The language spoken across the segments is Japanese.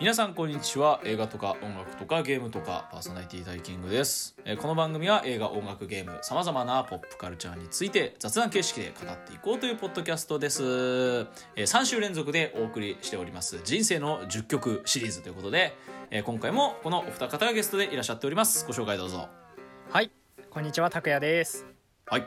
皆さんこんにちは。映画とか音楽とかゲームとかパーソナリティ大キングです。えーこの番組は映画音楽ゲームさまざまなポップカルチャーについて雑談形式で語っていこうというポッドキャストです。えー3週連続でお送りしております人生の10曲シリーズということでえー今回もこのお二方がゲストでいらっしゃっております。ご紹介どうぞ。はい、こんにちは、拓也です。はい。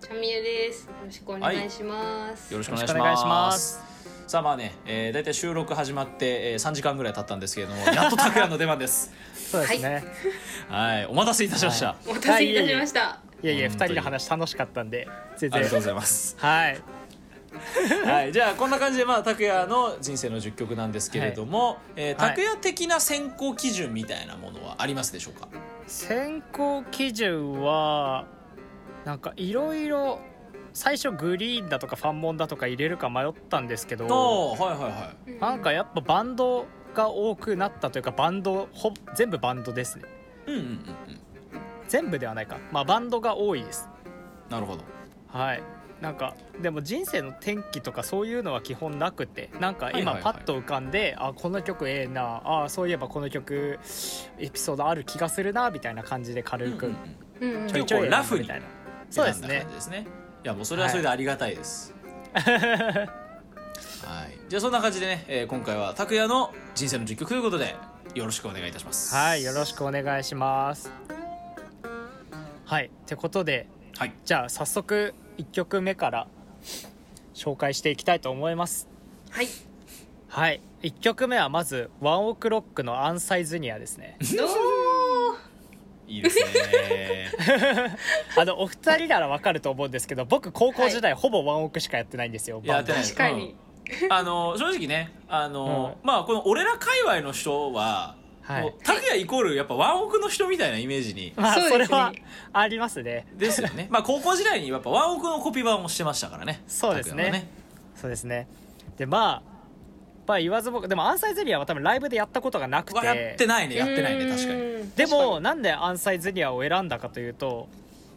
チャミエです。よろしくお願いします。よろしくお願いしよろしくお願いしますさあまあね、えー、大体収録始まって、えー、3時間ぐらい経ったんですけれども やっと拓也の出番ですそうですね。はいお待たせいたしました、お待たせいたしました。い、やいや、本当に二人の話楽しかったんで、全然。ありがとうございますはい、はい、じゃあこんな感じでまあ拓也の人生の10曲なんですけれども、えーはい拓也的な選考基準みたいなものはありますでしょうか、選考基準は。なんかいろいろ。最初グリーンだとかファンモンだとか入れるか迷ったんですけど。はいはいはい。なんかやっぱバンドが多くなったというか、バンド、ほ、全部バンドですね。うんうんうんうん。全部ではないか、まあ、バンドが多いです。なるほど。はい。なんかでも人生の転機とかそういうのは基本なくてなんか今パッと浮かんで、あこの曲ええなあそういえばこの曲エピソードある気がするなみたいな感じで軽くうんうんちょいちょいラフにみたいな。そうですねですねいやもうそれはそれでありがたいです、はい。じゃあそんな感じでね、えー今回は拓也の人生の10曲ということでよろしくお願いいたします。はいよろしくお願いします。はいってことではい。じゃあ早速1曲目から紹介していきたいと思います。はい。はい。1曲目はまずワンオクロックの「アンサイズニア」ですね。どういいですね。あのお二人ならわかると思うんですけど僕高校時代、ほぼワンオクしかやってないんですよやってない確かに。あの正直ねあの、まあこの俺ら界隈の人は、はい。もう拓也イコールやっぱワンオクの人みたいなイメージに。まあそれはありますね。ですよね。まあ高校時代にやっぱワンオクのコピー版をしてましたからね。そうですね。拓也はそうですね。でまあまあ言わず僕でもアンサイズニアは多分ライブでやったことがなくうわやっててないねやってないね確かに。にでもなんでアンサイズニアを選んだかというと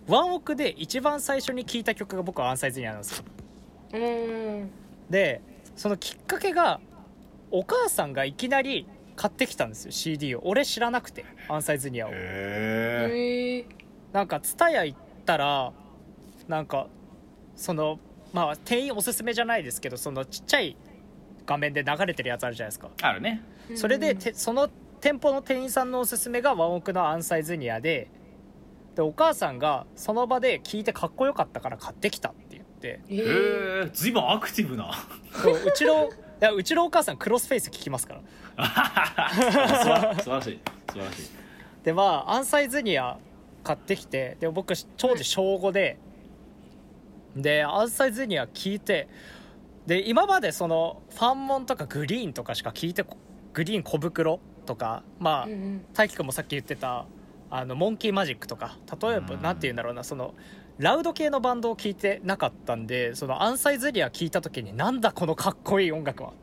ワンオクで一番最初に聴いた曲が僕はアンサイズニアなんですよ。うん。でそのきっかけがお母さんがいきなり買ってきたんですよ CD を。俺知らなくてアンサイズニアを。へ。なんか蔦屋行ったらなんかそのまあ店員おすすめじゃないですけどそのちっちゃい画面で流れてるやつあるじゃないですか。あるね。それでてその店舗の店員さんのおすすめがワンオクのアンサイズニアででお母さんがその場で聞いてかっこよかったから買ってきたって言って。へえ。えずいぶんアクティブな。そううちのいやうちのお母さんクロスフェイス聞きますから。素 晴素晴らしい。素晴らしい。でまあアンサイズニア買ってきてで僕当時小5ででアンサイズニア聞いてで今までそのファンモンとかグリーンとかしか聞いてこグリーン小袋とかまあうんうん。大輝くんもさっき言ってたあのモンキーマジックとか例えばうん。なんて言うんだろうなそのラウド系のバンドを聞いてなかったんでそのアンサイズニア聞いた時になんだこのかっこいい音楽はっ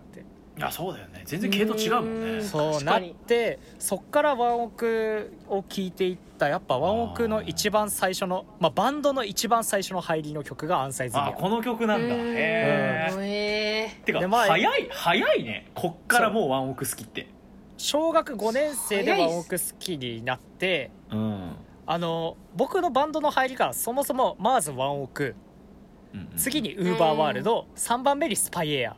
ていやそうだよね。全然系統違うもんね。うん。そうなってそっからワンオクを聴いていった。やっぱワンオクの一番最初の、まあ、バンドの一番最初の入りの曲が「アンサイズあこの曲なんだ。うん。へえへえ。てかでまあ早い早いね。こっからもうワンオク好きって。小学5年生でワンオク好きになってうん。あの僕のバンドの入りがそもそもまずワンオク。次にウーバーワールド。3番目にスパイエア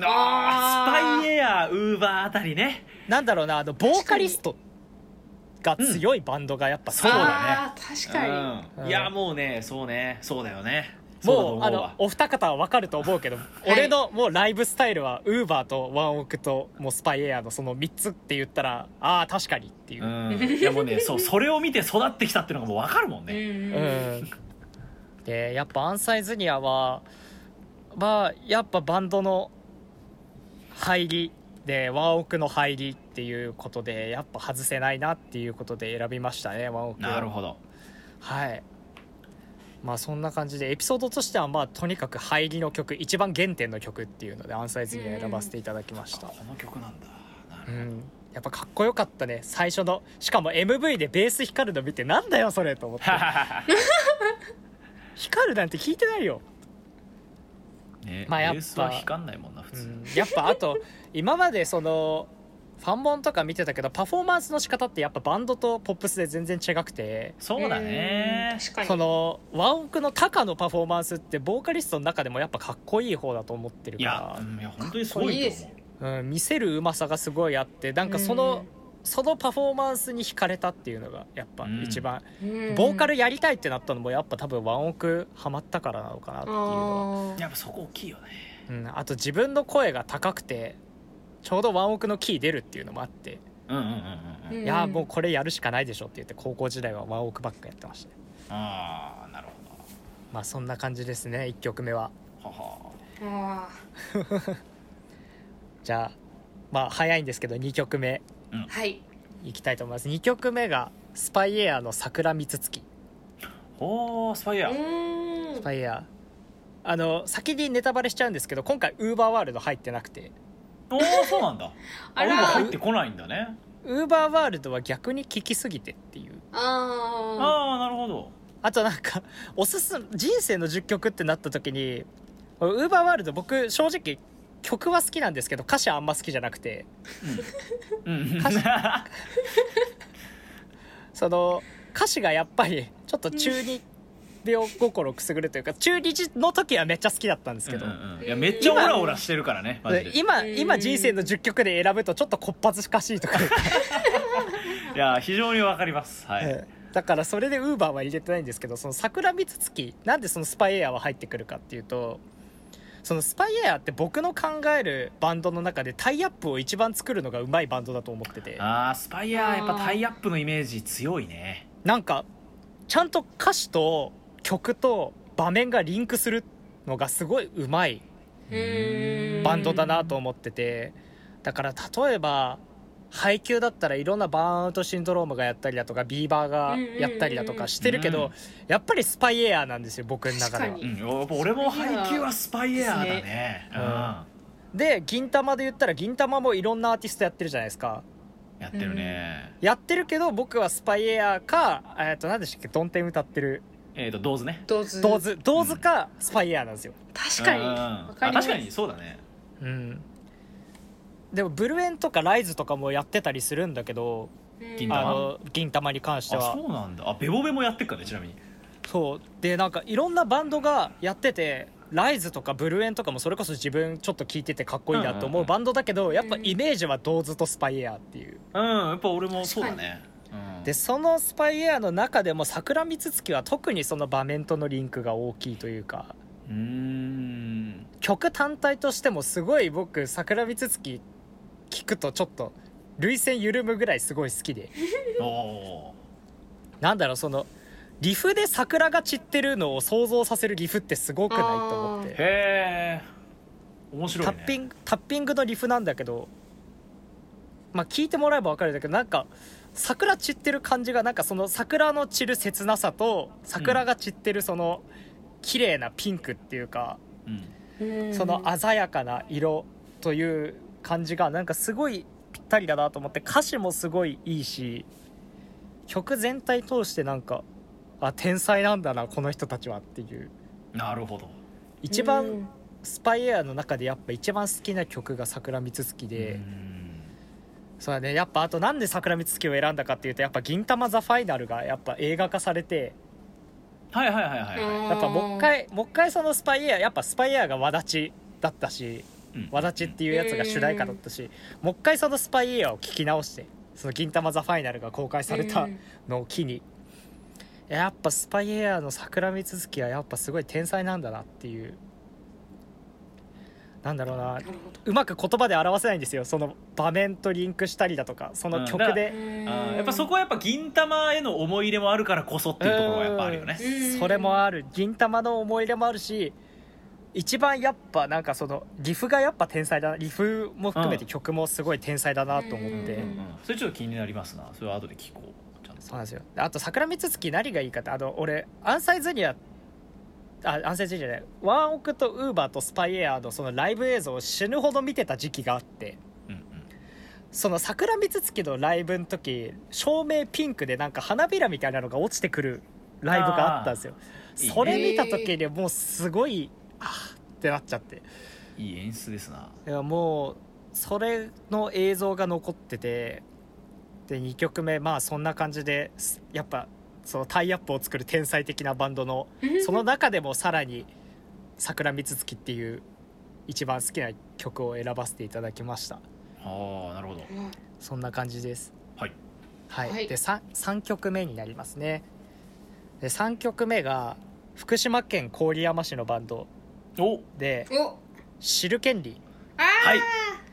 あースパイエアウーバーあたりね。なんだろうなあのボーカリストが強いバンドがやっぱそうだね。確かに。うん。うんいやもうねそうね。そうだよね。もうあのお二方は分かると思うけど、俺のもうライブスタイルはウーバーとワンオクともうスパイエアのその3つって言ったらああ確かにっていう、うん。うんいやもうねそうそれを見て育ってきたっていうのがもう分かるもんうんねうん。でやっぱアンサイズニアはまあやっぱバンドの入りでワンオクの入りっていうことでやっぱ外せないなっていうことで選びましたねワンオクなるほど。はい。まあそんな感じでエピソードとしてはまあとにかく入りの曲一番原点の曲っていうのでアンサイズに選ばせていただきました、この曲なんだ。なるうん、やっぱかっこよかったね最初の。しかも MV でベース光るの見てなんだよそれと思って。光るなんて聞いてないよ、ね。まあやっぱ。光んないもんな普通、うん、やっぱあと 今までそのファンモンとか見てたけどパフォーマンスの仕方ってやっぱバンドとポップスで全然違くて。そうだね。うん確かに。そのワンオクのタカのパフォーマンスってボーカリストの中でもやっぱかっこいい方だと思ってるいやかうんいや本当にすごいと思う。ら、うん、見せるうまさがすごいあってなんかその、うんそのパフォーマンスに惹かれたっていうのがやっぱ一番、うん。ボーカルやりたいってなったのもやっぱ多分ワンオクハマったからなのかなっていうのは。あやっぱそこ大きいよね。うん、あと自分の声が高くてちょうどワンオクのキー出るっていうのもあって、うんうんうんうんうん。ーいやーもうこれやるしかないでしょって言って高校時代はワンオクばっかやってましたね。ああなるほまあそんな感じですね1曲目は。どはは。あ じゃあまあ早いんですけど2曲目ーはい。いきたいと思います。2曲目がスパイエアの桜蜜月。おースパイヤうーーん。スパイエア。あの先にネタバレしちゃうんですけど今回ウーバーワールド入ってなくて。おおそうなんだ。ああれもら入ってこないんだね。ウーバーワールドは逆に聴きすぎてっていう。あああなるほど。あとなんかおすす人生の10曲ってなった時にウーバーワールド僕正直曲は好きなんですけど歌詞はあんま好きじゃなくて。うん。歌詞。その歌詞がやっぱりちょっと中二病心くすぐるというか中二の時はめっちゃ好きだったんですけど、うんうんうん。いやめっちゃオラオラしてるからね今うん。今人生の10曲で選ぶとちょっとこっぱずかしいとか、や非常にわかります。はい、ええ。だからそれでウーバーは入れてないんですけどその桜蜜月なんでそのスパイエアは入ってくるかっていうとそのスパイエアって僕の考えるバンドの中でタイアップを一番作るのがうまいバンドだと思ってて。あースパイヤーやっぱタイアップのイメージ強いね。なんかちゃんと歌詞と曲と場面がリンクするのがすごいうまいうんバンドだなと思ってて。だから例えば配給だったらいろんなバーンアウトシンドロームがやったりだとかビーバーがやったりだとかしてるけど、うんやっぱりスパイエアなんですよ僕の中では。うん俺も配給はスパイヤーだね。うん。うんで銀魂で言ったら銀魂もいろんなアーティストやってるじゃないですか。やってるね。やってるけど僕はスパイエアかえっと何でしたっけドンテン歌ってる。えっとドーズね。どうぞドーズ。ドーズかスパイエアなんですよ。確かに。確かにそうだね。うんでもブルエンとかライズとかもやってたりするんだけどうん銀魂あの銀魂に関してあはそうなんだ。あベボベもやってっからねちなみに。そう。でなんかいろんなバンドがやっててライズとかブルエンとかもそれこそ自分ちょっと聞いててかっこいいなと思うバンドだけどやっぱイメージはドーズとスパイエアっていう。うんやっぱ俺もそうだね。うん。でそのスパイエアの中でも桜蜜月は特にその場面とのリンクが大きいというか。うーん。曲単体としてもすごい僕桜蜜月聞くとちょっと涙腺緩むぐらいすごい好きで。なんだろうそのリフで桜が散ってるのを想像させるリフってすごくないと思って。へえ面白いね。タッピングタッピングのリフなんだけどまあ聞いてもらえば分かるんだけどなんか桜散ってる感じがなんかその桜の散る切なさと桜が散ってるその綺麗なピンクっていうか、うんうんその鮮やかな色という感じがなんかすごいぴったりだなと思って歌詞もすごいいいし曲全体通してなんかあ天才なんだなこの人たちはっていう。なるほど。一番スパイエアの中でやっぱ一番好きな曲が桜蜜月で、うん。そうだね。やっぱあとなんで桜蜜月を選んだかっていうとやっぱ「銀魂ザファイナル」がやっぱ映画化されてはいはいはいはいはい。やっぱもう一回もう一回そのスパイエアやっぱスパイエアがわだちだったしうんわだちっていうやつが主題歌だったしもう一回そのスパイエアを聞き直してその「銀魂ザファイナル」が公開されたのを機に。やっぱスパイエアの桜蜜月はやっぱすごい天才なんだなっていう。なんだろうな。うまく言葉で表せないんですよ。その場面とリンクしたりだとかその曲で、あーやっぱそこはやっぱ銀魂への思い入れもあるからこそっていうところがやっぱあるよね。うん。それもある。銀魂の思い入れもあるし一番やっぱなんかそのリフがやっぱ天才だなリフも含めて曲もすごい天才だなと思って、うんうんそれちょっと気になりますなそれは後で聞こうちゃんと。そうなんですよ。あと桜蜜月何がいいかってあの俺アンサイズニアあアンサイズニアじゃないワンオクとウーバーとスパイエアのそのライブ映像を死ぬほど見てた時期があって。うんうんその桜蜜月のライブの時照明ピンクでなんか花びらみたいなのが落ちてくるライブがあったんですよ。それ見た時にもうすごいあーってなっちゃって。いい演出ですな。いやもうそれの映像が残っててで2曲目まあそんな感じですやっぱそのタイアップを作る天才的なバンドのその中でもさらに「桜三月」っていう一番好きな曲を選ばせていただきました。ああなるほど。そんな感じです。はい。はい、はい。で 3, 3曲目になりますね。で3曲目が福島県郡山市のバンドお。でお「知る権利」あはい。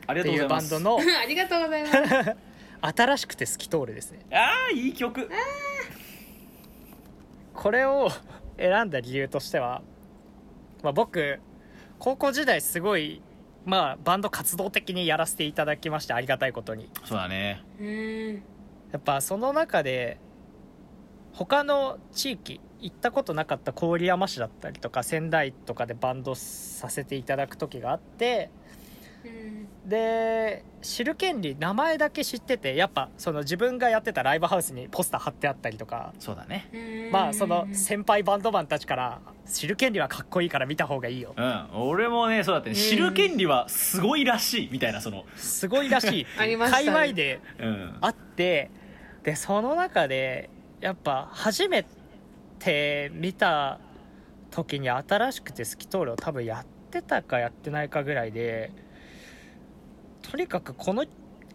ありっていうがとうございます。バンドのーありがとうございます。新しくて透き通るですね。ああいい曲。これを選んだ理由としては、まあ、僕高校時代すごいまあバンド活動的にやらせていただきましてありがたいことに。そうだね。うーん。やっぱその中で他の地域行ったことなかった郡山市だったりとか仙台とかでバンドさせていただく時があってうん。で知る権利名前だけ知っててやっぱその自分がやってたライブハウスにポスター貼ってあったりとかそうだね。まあその先輩バンドマンたちから知る権利はかっこいいから見た方がいいよ。うん。俺もねそうだったね。知る権利はすごいらしいみたいなその。すごいらしいありましたね。界隈でうん。あってでその中でやっぱ初めて見た時に新しくて透き通るを多分やってたかやってないかぐらいでとにかくこの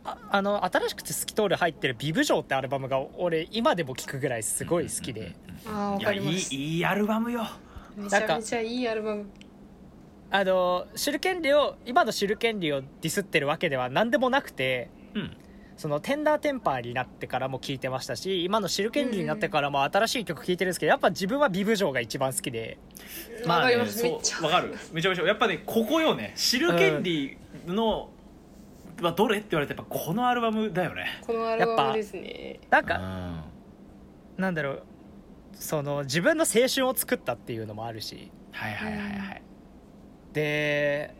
ああの新しくて透き通る入ってる「ビブ城」ってアルバムが俺今でも聴くぐらいすごい好きで。あーわいやいかります。いいいアルバムよ。めちゃめちゃいいアルバム。あの知る権利を今の知る権利をディスってるわけでは何でもなくてうんそのテンダーテンパーになってからも聴いてましたし今の知る権利になってからも新しい曲聴いてるんですけどやっぱ自分はビブ城が一番好きで。わかりまねすめっちゃ。そうわかる。めちゃめちゃ。やっぱねここよね。知る権利の、はどれって言われてやっぱこのアルバムだよね。このアルバムですね。うなんかん。なんだろうその自分の青春を作ったっていうのもあるし。はいはいはいはい。で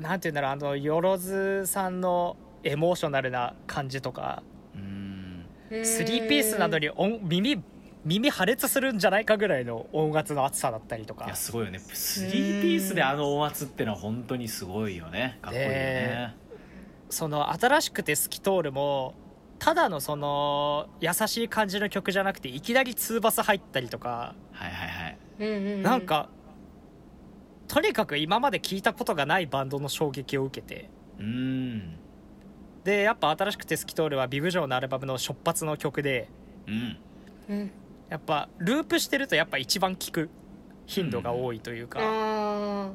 なんて言うんだろうあのよろずさんのエモーショナルな感じとか。うん。スリーピースなのに音耳耳破裂するんじゃないかぐらいの音圧の厚さだったりとか。いやすごいよね。スリーピースであの音圧ってのは本当にすごいよね。かっこいいよね。その新しくて透き通るもただのその優しい感じの曲じゃなくていきなりツーバス入ったりとか。はいはいはい。なんかとにかく今まで聞いたことがないバンドの衝撃を受けて。うんでやっぱ新しくて透き通るはビブ城のアルバムの初発の曲で。うん。うんやっぱループしてるとやっぱ一番聴く頻度が多いというか、あ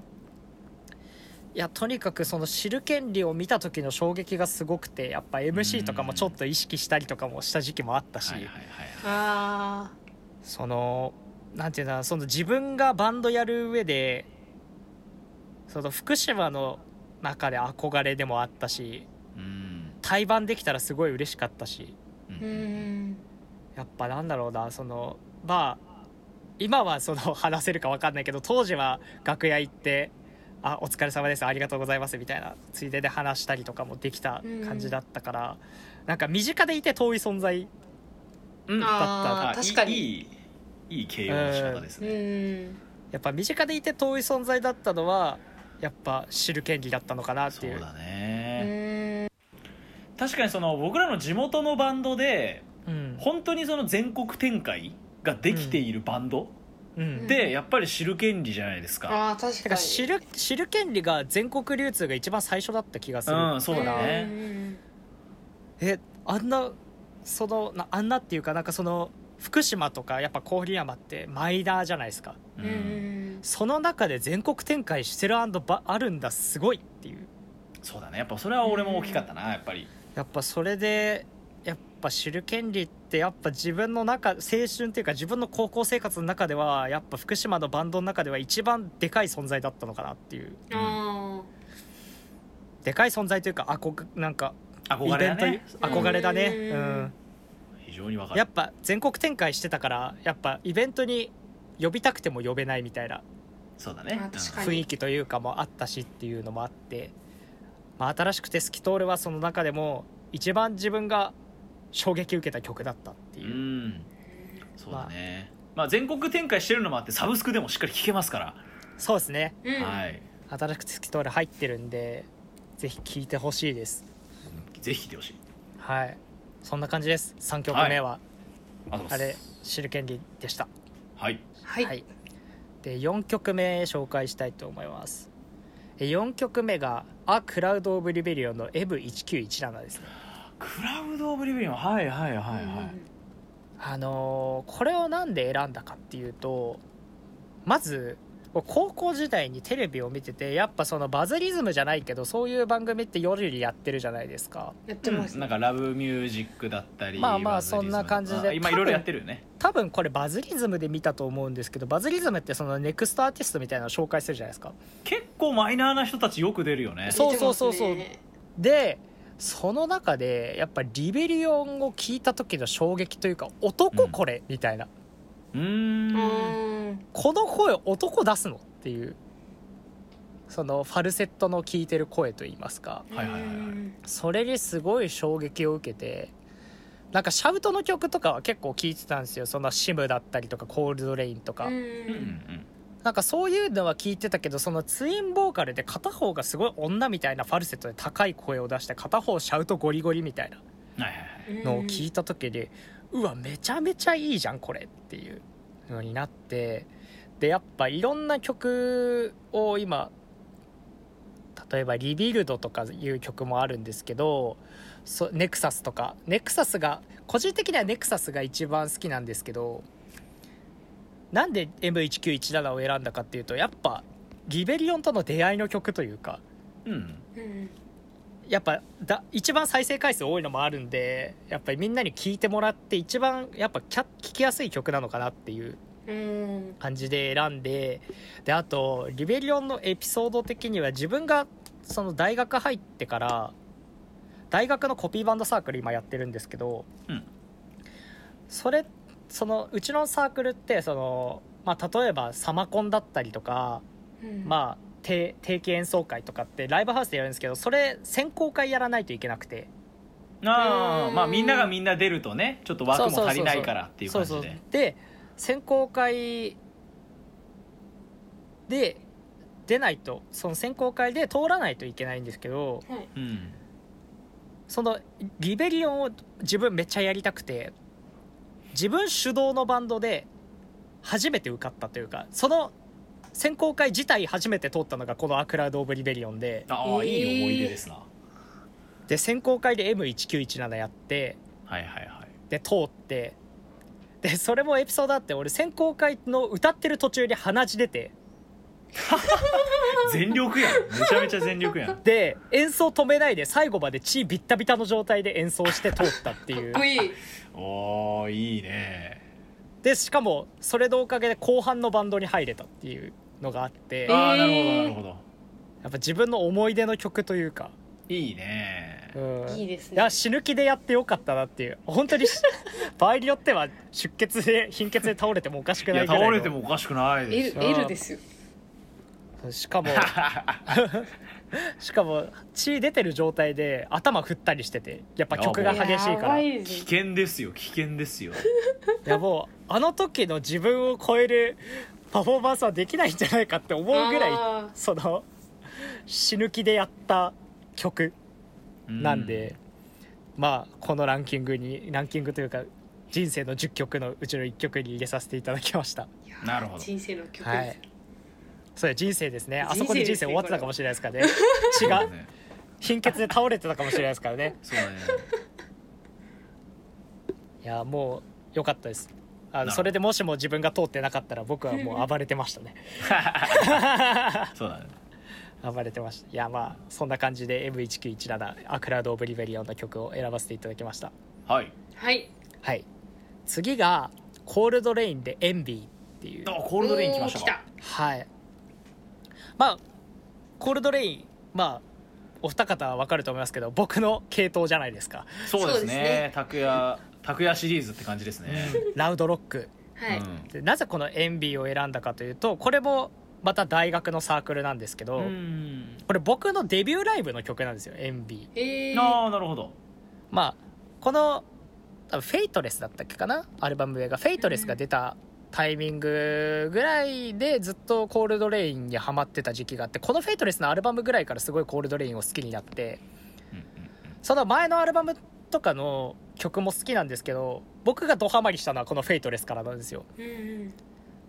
いやとにかくその知る権利を見た時の衝撃がすごくてやっぱ MC とかもちょっと意識したりとかもした時期もあったし、そのなんていうんだその自分がバンドやる上でその福島の中で憧れでもあったし。うん対バンできたらすごい嬉しかったし。うん。んやっぱなんだろうなそのまあ今はその話せるか分かんないけど当時は楽屋行って「あお疲れ様ですありがとうございます」みたいなついでで話したりとかもできた感じだったから、なんか身近でいて遠い存在うんだった。確かに。いいいい形容の仕方ですうね、ん。やっぱ身近でいて遠い存在だったのはやっぱ知る権利だったのかなっていう。そうだうね、ん確かにその僕らの地元のバンドでうん。本当にその全国展開ができているバンドうん、ってやっぱり知る権利じゃないですか。あー確かに。知る知る権利が全国流通が一番最初だった気がする、うんそうだね。んえあんなそのなあんなっていうかなんかその福島とかやっぱ郡山ってマイナーじゃないですか。ううんんうん。その中で全国展開してるバあるんだすごいっていう。そうだね。やっぱそれは俺も大きかったなやっぱりやっぱそれでやっぱ知る権利ってやっぱ自分の中青春っていうか自分の高校生活の中ではやっぱ福島のバンドの中では一番でかい存在だったのかなっていう。あでかい存在というかあこなんか憧れだね。イベント憧れだね。うん。うん。非常にわかる。やっぱ全国展開してたからやっぱイベントに呼びたくても呼べないみたいなそうだね。あ確かに。雰囲気というかもあったしっていうのもあって、まあ、新しくて透き通るはその中でも一番自分が衝撃受けた曲だったってういう、ん。そうだね。まあ全国展開してるのもあってサブスクでもしっかり聴けますから。そうですね。ーうん。はい。新しくて透き通る入ってるんでぜひ聴いてほしいです。ぜひ来てほしい。はい。そんな感じです。3曲目は、ありがとうごあれ知る権利でした。はい。はい、で4曲目紹介したいと思います。え4曲目が「A Crowd of Rebellion」の M1917 ですね。 Crowd of Rebellion はいはいはいはい、あのーこれをなんで選んだかっていうとまず高校時代にテレビを見ててやっぱそのバズリズムじゃないけどそういう番組って夜にやってるじゃないですか。やってます、うんなんかラブミュージックだったりまあまあそんな感じで。あ今いろいろやってるよね。多分これバズリズムで見たと思うんですけどバズリズムってそのネクストアーティストみたいなのを紹介するじゃないですか。結構マイナーな人たちよく出るよね。そうそうそうそう。ね。でその中でやっぱリベリオンを聞いた時の衝撃というか男これ、みたいな。うーんうーん。この声男出すのっていうそのファルセットの聞いてる声といいますか。はいはいはいそれにすごい衝撃を受けてなんかシャウトの曲とかは結構聴いてたんですよ。そんなシムだったりとかコールドレインとか、なんかそういうのは聞いてたけどそのツインボーカルで片方がすごい女みたいなファルセットで高い声を出して片方シャウトゴリゴリみたいなのを聞いた時に、うわめちゃめちゃいいじゃんこれっていうのになってでやっぱいろんな曲を今例えば「リビルド」とかいう曲もあるんですけどそネクサスとか。ネクサスが個人的にはネクサスが一番好きなんですけどなんで M1917 を選んだかっていうとやっぱリベリオンとの出会いの曲というか。うん。うんやっぱだ一番再生回数多いのもあるんでやっぱりみんなに聴いてもらって一番やっぱキャ聴きやすい曲なのかなっていううん。感じで選んでであとリベリオンのエピソード的には自分がその大学入ってから大学のコピーバンドサークル今やってるんですけど、うん。それそのうちのサークルってその、まあ、例えばサマコンだったりとか、うん。まあ定定期演奏会とかってライブハウスでやるんですけどそれ選考会やらないといけなくて。ああうん。まあみんながみんな出るとねちょっと枠も足りないからっていう感じそうでそうで選考会で出ないとその選考会で通らないといけないんですけどはい。うん。その Rebellion を自分めっちゃやりたくて自分主導のバンドで初めて受かったというかその選考会自体初めて通ったのがこの「アクラウド・オブ・リベリオンで」ああ、えーいい思い出ですな。で選考会で M1917 やって。はいはいはい。で通って。でそれもエピソードあって俺選考会の歌ってる途中に鼻血出て。全力やん。めちゃめちゃ全力やん。で演奏止めないで最後まで血ビッタビタの状態で演奏して通ったっていう。かっこいい。おーいいね。でしかもそれのおかげで後半のバンドに入れたっていうのがあってえああなるほどーなるほど。やっぱ自分の思い出の曲というか、いいね。うん、いいですね。や死ぬ気でやってよかったなっていう。本当に。し 場合によっては出血で貧血で倒れてもおかしくないぐらいの。倒れてもおかしくないです L, L ですよ。しかも しかも血出てる状態で頭振ったりしててやっぱ曲が激しいから。危険ですよ危険ですよ。やもうあの時の自分を超えるパフォーマンスはできないんじゃないかって思うぐらいあその死ぬ気でやった曲なんで、まあこのランキングにランキングというか人生の10曲のうちの1曲に入れさせていただきました。ーなるほど。人生の曲。です、はい。そうや人生ですね。あそこで人人生終わってたかもしれないですからね。血がそう貧血で倒れてたかもしれないですからねそうだね。いやもう良かったですあのそれでもしも自分が通ってなかったら僕はもう 暴れてましたね。そうだね。暴れてました。いやまあそんな感じで M1917 A Crowd of Rebellion の曲を選ばせていただきました。はい。はい。はい。次が coldrain で ENVY っていう。あ coldrain 来ましたはい。まあ coldrain まあお二方は分かると思いますけど僕の系統じゃないですか、そうですね。ね。拓也拓也シリーズって感じですね。ラウドロック。はい、うん。でなぜこの ENVY を選んだかというとこれもまた大学のサークルなんですけど、うん。これ僕のデビューライブの曲なんですよ ENVY。えー、ああなるほど。まあこの多分 FATELESS だったっけかな？アルバム名が FATELESS が出たタイミングぐらいでずっと coldrain にハマってた時期があってこの「フェイトレス」のアルバムぐらいからすごい coldrain を好きになってその前のアルバムとかの曲も好きなんですけど僕がドハマりしたのはこの「 FATELESS」からなんですよ。うんうん。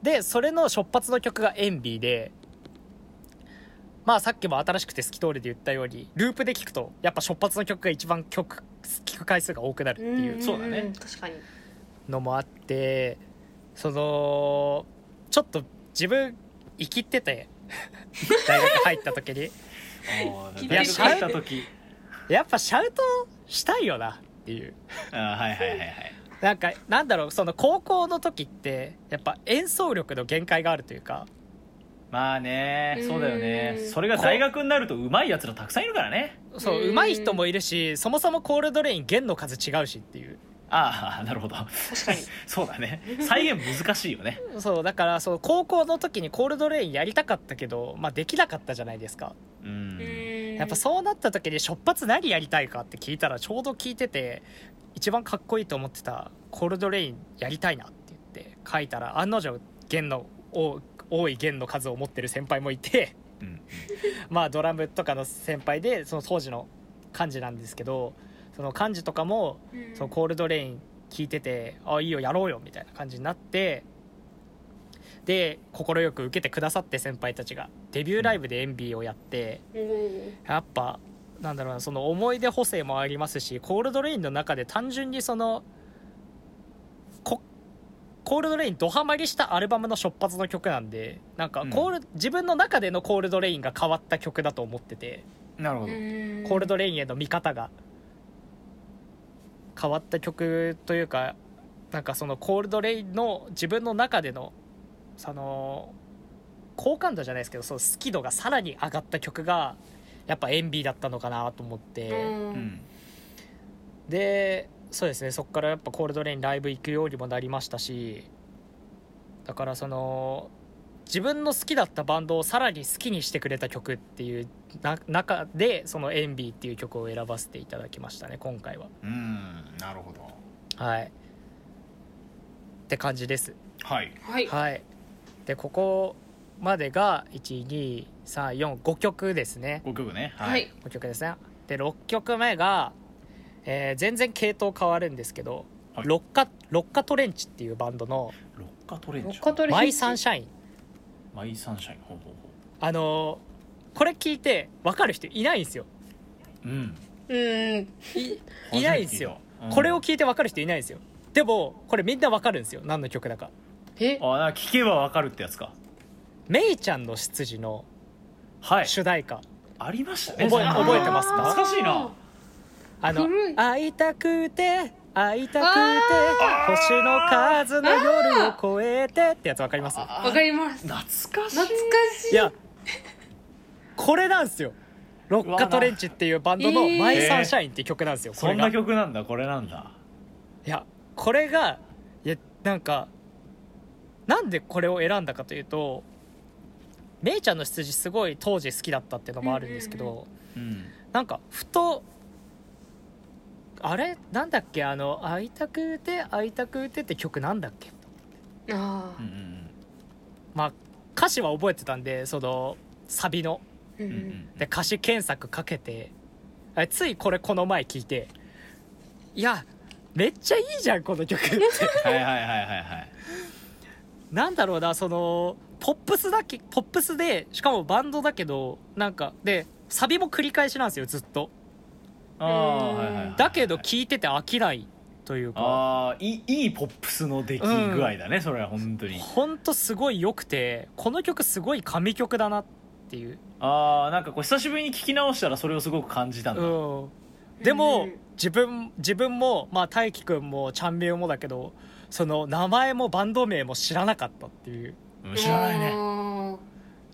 でそれの初発の曲が「 ENVY でまあさっきも新しくて好き通りで言ったようにループで聴くとやっぱ初発の曲が一番曲聴く回数が多くなるっていう。うんそうだね。確かに。のもあってそのちょっと自分生きってて 大学入った時に。い。大学入った時。やっぱシャウトしたいよなっていう。あーはいはいはいはい。なんかなんだろうその高校の時ってやっぱ演奏力の限界があるというか。まあねそうだよね。うんそれが大学になると上手いやつらたくさんいるからね。そううん。上手い人もいるしそもそもコールドレイン弦の数違うしっていう。ああなるほど。確かに。そうだね。再現難しいよね。そうだからそう高校の時にコールドレインやりたかったけど、まあ、できなかったじゃないですか。うんやっぱそうなった時に初発何やりたいかって聞いたらちょうど聞いてて一番かっこいいと思ってたコールドレインやりたいなって言って書いたら案の定弦の多多い弦の数を持ってる先輩もいてうん。まあドラムとかの先輩でその当時の幹事なんですけどその幹事とかもうん。そのコールドレイン聞いてて「あいいよやろうよ」みたいな感じになってで快く受けてくださって先輩たちが。デビューライブでエンビーをやって。やっぱなんだろうなその思い出補正もありますしコールドレインの中で単純にそのこコールドレインドハマりしたアルバムの初発の曲なんでなんかコール、自分の中でのコールドレインが変わった曲だと思ってて。なるほど。コールドレインへの見方が。変わった曲というかなんかそのコールドレインの自分の中でのその好感度じゃないですけどその好き度がさらに上がった曲がやっぱエンビーだったのかなと思って、うん。うんでそうですねそこからやっぱコールドレインライブ行くようにもなりましたしだからその自分の好きだったバンドをさらに好きにしてくれた曲っていうな中でその「エンビーっていう曲を選ばせていただきましたね今回は。うんなるほど。はい。って感じです。はい。はい。はいでここまでが12345曲ですね。5曲ね。はい。5曲ですね。で6曲目が、えー全然系統変わるんですけど、はい。ロッカ ROCK'A'TRENCH っていうバンドの ROCK'A'TRENCH。ロッカト「レマイ・サンシシャイン。マイサンシャイン。ほうほうほ」あのーこれ聞いて分かる人いないんですよ。ううん。うん。いいないんですよ、うん。これを聞いて分かる人いないんですよ。でもこれみんな分かるんですよ。何の曲だかえ？あなんか聞けばわかるってやつか。メイちゃんの執事のはい。主題歌。ありましたね。覚え覚えてますか？懐かしいな。あの古い。会いたくて会いたくてあー。星の数の夜を越えてってやつ分かります？あわかります。懐かしい。懐かしい。いやこれなんですよ。ロッカトレンチっていうバンドの「えー。マイ・サンシャイン」っていう曲なんですよこそんな曲なんだこれなんだ。やこれがいやなんかなんでこれを選んだかというとめいちゃんの出自すごい当時好きだったっていうのもあるんですけど、うんうんなんかふとあれ？なんだっけ？あの「会いたくて会いたくて」って曲なんだっけ？あうんうんまあ歌詞は覚えてたんでそのサビの。で歌詞検索かけてあついこれこの前聞いていやめっちゃいいじゃんこの曲って。はいはいはいはいはいなんだろうなそのポップスだけポップスでしかもバンドだけどなんかでサビも繰り返しなんですよずっと。ああはいはいはいだけど聴いてて飽きないというか。ああいいいいポップスの出来具合だね、それは本当に。ほんとすごい良くてこの曲すごい神曲だなっていう、ああなんかこう久しぶりに聞き直したらそれをすごく感じたんだ、うん、でも、うん自分自分もまあ大輝くんもちゃんみゅうもだけどその名前もバンド名も知らなかったっていう。うん知らないね。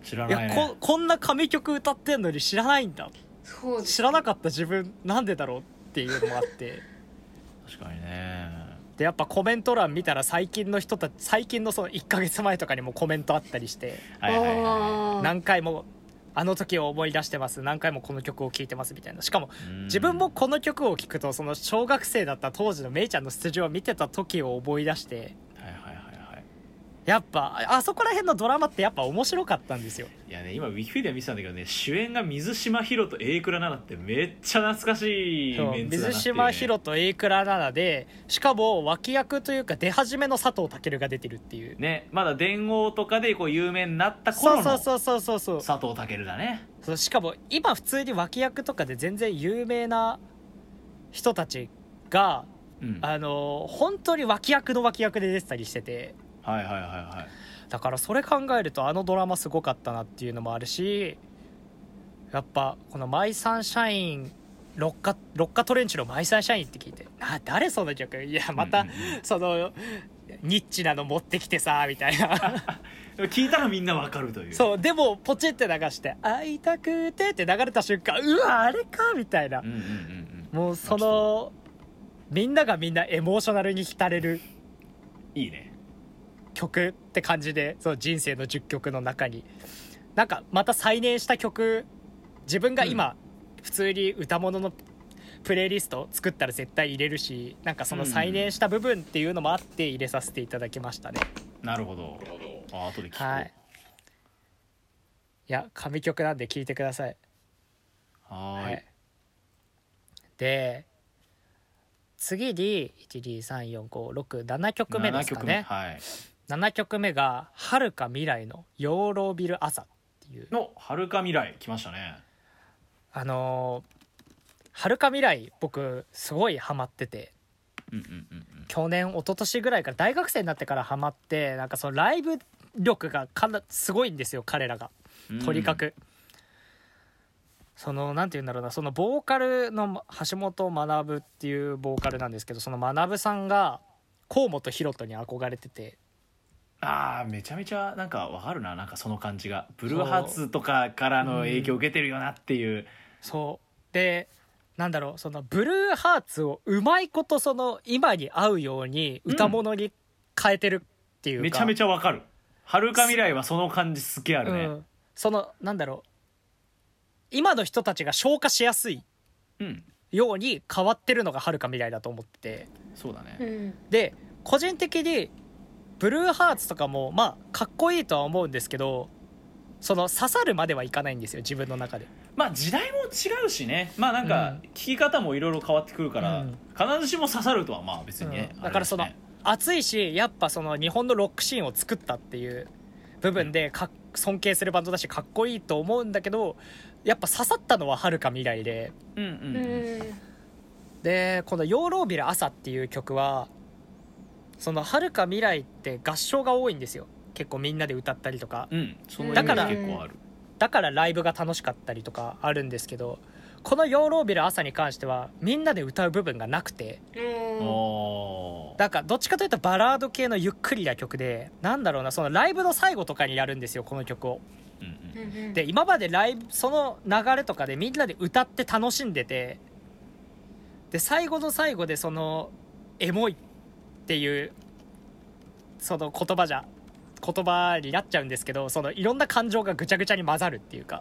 知らないね。やここんな神曲歌ってんのに知らないんだ。そうです知らなかった自分なんでだろうっていうのもあって。確かにね。でやっぱコメント欄見たら最近の人たち最近のその1ヶ月前とかにもコメントあったりして。はいはい何回もあの時を思い出してます。何回もこの曲を聴いてますみたいな。しかもうん。自分もこの曲を聴くとその小学生だった当時のめいちゃんの出場を見てた時を思い出してやっぱあそこら辺のドラマってやっぱ面白かったんですよ。いやね今ウィキペディア見てたんだけどね主演が水島ヒロと榮倉奈々ってめっちゃ懐かしいメンツだな水っていう。ね島ヒロと榮倉奈々でしかも脇役というか出始めの佐藤健が出てるっていう。ねまだ電王とかでこう有名になった頃のそうそうそうそうそう。佐藤健だね。そうしかも今普通に脇役とかで全然有名な人たちがうん。あの本当に脇役の脇役で出てたりしててはいはいはいはい。だからそれ考えるとあのドラマすごかったなっていうのもあるしやっぱこの「マイ・サンシャイン」ロッカロッカトレンチの「マイ・サンシャイン」って聞いて「あ誰その曲？いやまた、うんうん。うんそのニッチなの持ってきてさ」みたいな。聞いたらみんなわかるという。そうでもポチって流して「会いたくて」って流れた瞬間うわあれかみたいな。うんうんうんうん。もうそのみんながみんなエモーショナルに浸れる。いいね曲って感じでその人生の10曲の中に。なんかまた再燃した曲自分が今、普通に歌物のプレイリスト作ったら絶対入れるしなんかその再燃した部分っていうのもあって入れさせていただきましたね、なるほど。あ後で聞こう。はい。いや神曲なんで聴いてください。はーい。で次に1234567曲目ですかね。はい7曲目が「はるか未来の養老ビル朝」っていう。のはるか未来来ましたね。あのーはるか未来僕すごいハマってて。うんうんうんうん。去年一昨年ぐらいから大学生になってからハマってなんかそのライブ力がかなすごいんですよ彼らが。とにかく、そのなんて言うんだろうなそのボーカルの橋本学っていうボーカルなんですけどその学さんが河本大翔に憧れててあーめちゃめちゃなんかわかるななんかその感じが。ブルーハーツとかからの影響を受けてるよなっていう。そう。でなんだろうそのブルーハーツをうまいことその今に合うように歌物に変えてるっていうか、めちゃめちゃわかる。はるか未来はその感じすげえあるね。うん、そのなんだろう。今の人たちが消化しやすいうん。ように変わってるのがはるか未来だと思ってて。そうだね。うん。で個人的にブルーハーツとかもまあかっこいいとは思うんですけどその刺さるまではいかないんですよ自分の中で。まあ時代も違うしね。まあなんかうん。聞き方もいろいろ変わってくるから、うん。必ずしも刺さるとはまあ別にね、うん。だからその熱いしやっぱその日本のロックシーンを作ったっていう部分でかっ尊敬するバンドだしかっこいいと思うんだけどやっぱ刺さったのははるか未来で。うんうんううんんでこの「養老ビル朝」っていう曲はそのはるか未来って合唱が多いんですよ。結構みんなで歌ったりとか。うん。そのだから結構ある。だからライブが楽しかったりとかあるんですけどこの「養老ビル朝」に関してはみんなで歌う部分がなくて。うん。おー。なんかどっちかというとバラード系のゆっくりな曲でなんだろうなそのライブの最後とかにやるんですよこの曲を。うんうん。うんうん。で今までライブその流れとかでみんなで歌って楽しんでてで最後の最後でそのエモいっていうその言葉じゃ言葉になっちゃうんですけどそのいろんな感情がぐちゃぐちゃに混ざるっていうか。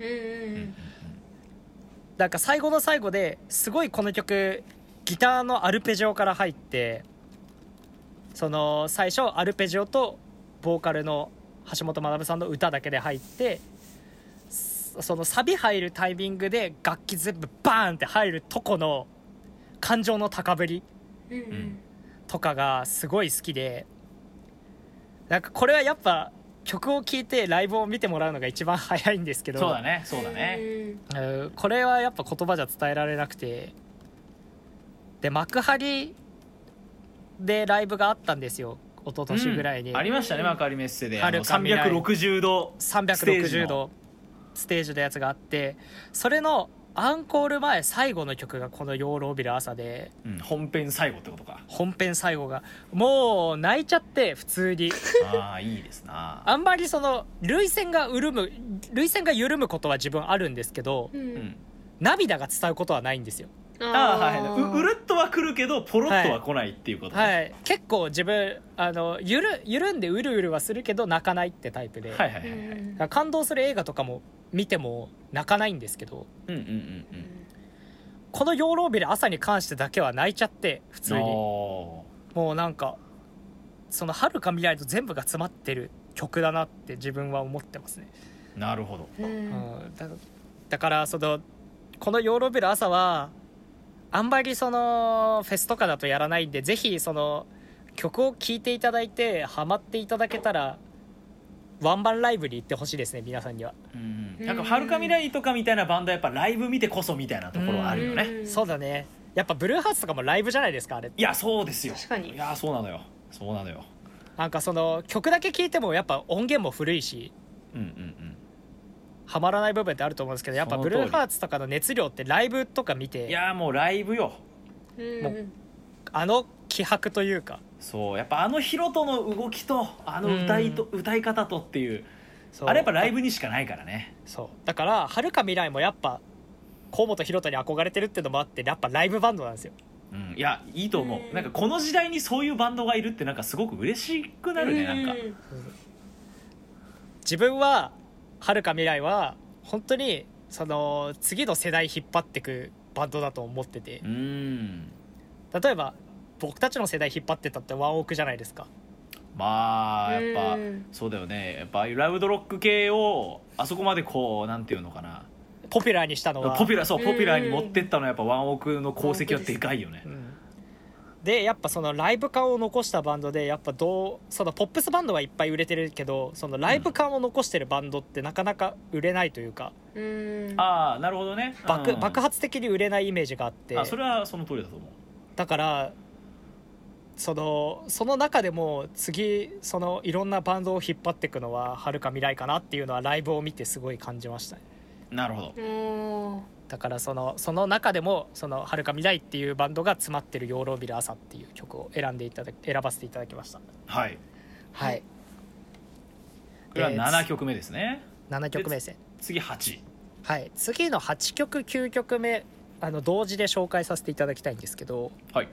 なんか最後の最後ですごいこの曲ギターのアルペジオから入ってその最初アルペジオとボーカルの橋本学さんの歌だけで入ってそそのサビ入るタイミングで楽器全部バーンって入るとこの感情の高ぶり。うんうんとかがすごい好きでなんかこれはやっぱ曲を聴いてライブを見てもらうのが一番早いんですけどそうだねそうだね。うん。これはやっぱ言葉じゃ伝えられなくてで幕張でライブがあったんですよ一昨年ぐらいに、うん。ありましたね幕張メッセで。あのはるか未来360度ステージ360の。度ステージのやつがあってそれのアンコール前最後の曲がこの「養老ビル朝」で。うん本編最後ってことか。本編最後がもう泣いちゃって普通に。ああいいですな。あんまりその涙腺が潤む涙腺が緩むことは自分あるんですけどううん。ん涙が伝うことはないんですよ。ああはいはい。ううるるっとは来るけどポロッとは来ないっていうことね。はい。結構自分あのゆる緩んでうるうるはするけど泣かないってタイプで、はいはいはいはい。感動する映画とかも見ても泣かないんですけどうんうんうんうん。この養老ビル朝に関してだけは泣いちゃって普通に。おもうなんかその遥か未来と全部が詰まってる曲だなって自分は思ってますね、なるほど。うん。うん、だだからそのこのヨーロビル朝はあんまりそのフェスとかだとやらないんでぜひその曲を聴いていただいてハマっていただけたらワンマンライブに行ってほしいですね皆さんには、うん。なんかはるか未来とかみたいなバンドはやっぱライブ見てこそみたいなところはあるよね。うん。そうだね。やっぱブルーハーツとかもライブじゃないですかあれいやそうですよ。確かにいやそうなのよ。そうなのよ。なんかその曲だけ聴いてもやっぱ音源も古いしうんうんうん。ハマらない部分ってあると思うんですけどやっぱブルーハーツとかの熱量ってライブとか見いてやもうライブよ。うん。もうあの気迫というか。そうやっぱあのヒロトの動きとあの歌いと、歌い方とっていうあれやっぱライブにしかないからね。そう。だからはるか未来もやっぱ河本大翔に憧れてるってのもあってやっぱライブバンドなんですよ。うんいやいいと思う、うん。なんかこの時代にそういうバンドがいるってなんかすごく嬉しくなるね、なんか。自分ははるか未来は本当にその次の世代引っ張ってくバンドだと思ってて。うん。例えば僕たちの世代引っ張ってたってワンオークじゃないですか。まあやっぱうん。そうだよね。やっぱああいうラウドロック系をあそこまでこうなんていうのかな。ポピュラーにしたのは。ポピュラーそううん。ポピュラーに持ってったのはやっぱワンオクの功績はでかいよね。うん。でやっぱそのライブ感を残したバンドでやっぱどうそのポップスバンドはいっぱい売れてるけどそのライブ感を残してるバンドってなかなか売れないというか。うん。ああなるほどね。爆,、うん。爆発的に売れないイメージがあって。あそれはその通りだと思う。だからそのその中でも次そのいろんなバンドを引っ張っていくのはハルカミライかなっていうのはライブを見てすごい感じましたね。なるほど。だからそのその中でもそのはるか未来っていうバンドが詰まってる「ヨーロビル朝」っていう曲を選んでいただ選ばせていただきました。はい。はい。これはで7曲目ですね。7曲目ですね。次8はい。次の8曲9曲目あの同時で紹介させていただきたいんですけどはい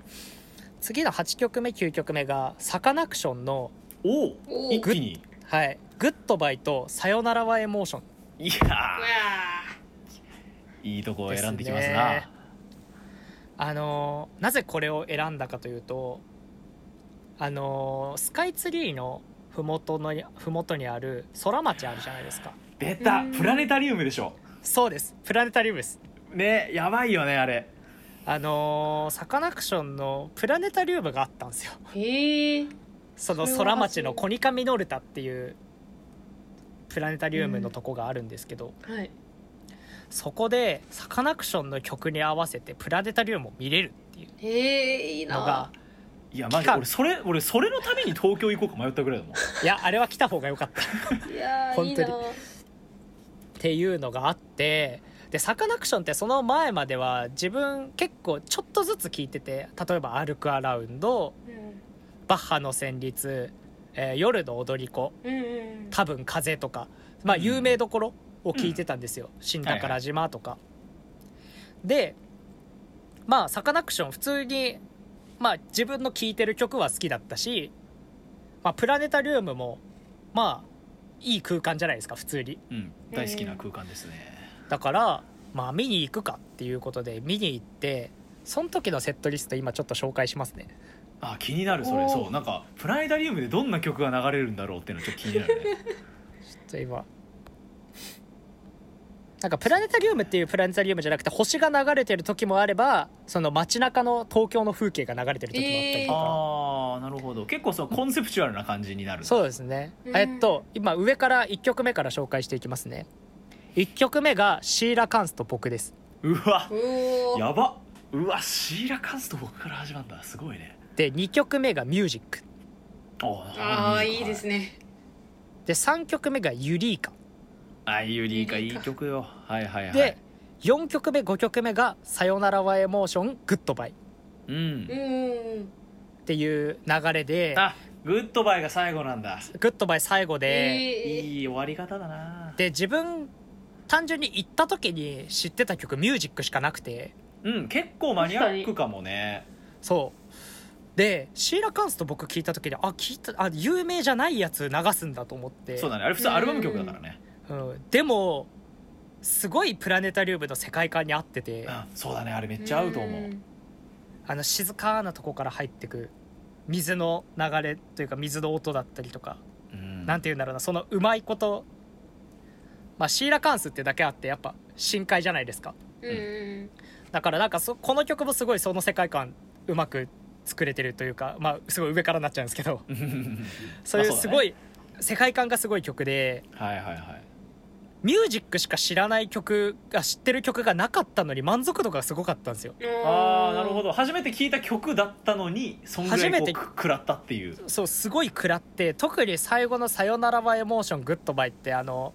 次の8曲目9曲目がサカナクションのおお一気に「はい、グッドバイ」と「さよならはエモーション。いやいいとこを選んできますな。ね。あのーなぜこれを選んだかというとあのースカイツリーの麓の麓にある空町あるじゃないですか。出た。うん。プラネタリウムでしょ。そうです。プラネタリウムです。ねやばいよねあれあのーサカナクションのプラネタリウムがあったんですよ。へえ。その空町のコニカミノルタっていうプラネタリウムのとこがあるんですけど、はい。そこでサカナクションの曲に合わせてプラネタリウムを見れるっていうへえいいのがな、いやマジ俺それ俺それのために東京行こうか迷ったぐらいだもん。いやあれは来た方が良かった。いやー本当に。いいなっていうのがあってでサカナクションってその前までは自分結構ちょっとずつ聞いてて例えば「歩くアラウンド」うん「バッハの旋律」えー夜の踊り子」うんうん多分風とかまあうん。有名どころを聞いてたんですよ「新宝島」とか。でまあサカナクション普通にまあ自分の聴いてる曲は好きだったし、まあ、プラネタリウムもまあいい空間じゃないですか普通に。うん。大好きな空間ですねだからまあ見に行くかっていうことで見に行ってその時のセットリスト今ちょっと紹介しますね。あ気になるそれ。そう。なんかプラネタリウムでどんな曲が流れるんだろうっていうのちょっと気になるね。ちょっと今なんかプラネタリウムっていうプラネタリウムじゃなくて星が流れてる時もあればその街中の東京の風景が流れてる時もあったりとか、ああなるほど。結構そうコンセプチュアルな感じになるそうですね、うん。えっと今上から1曲目から紹介していきますね1曲目がシーラ・カンスと僕です。うわ。やば。うわシーラカンスと僕から始まるんだ。すごいね。で2曲目がミュージック。ああいいですね。で3曲目がユリーカ。あユリーカいい曲よ。はいはいはい。で4曲目5曲目が「さよならはエモーショングッドバイ」うん。うん。っていう流れであグッドバイが最後なんだ。グッドバイ最後で、えー。いい終わり方だな。で自分単純に行った時に知ってた曲ミュージックしかなくて。うん結構マニアックかもね。そう。でシーラ・カンスと僕聞いた時にあ聞いたあ有名じゃないやつ流すんだと思って。そうだね。あれ普通アルバム曲だからね。うん、でもすごいプラネタリウムの世界観に合ってて。うんそうだね。あれめっちゃ合うと思う。うん。あの静かなとこから入ってく水の流れというか水の音だったりとか、うん。なんて言うんだろうなそのうまいことまあシーラカンスってだけあってやっぱ深海じゃないですか。うん。うん。だからなんかそこの曲もすごいその世界観うまく作れてるというかまあすごい上からなっちゃうんですけど。そういうすごい世界観がすごい曲ではいはいはい。ミュージックしか知らない曲が知ってる曲がなかったのに満足度がすごかったんですよ。ああなるほど。ど初めて聞いた曲だったのにそんぐらいこう初めて。く食らったっていう。そうすごい食らって特に最後の「さよならはエモーショングッドバイ」ってあの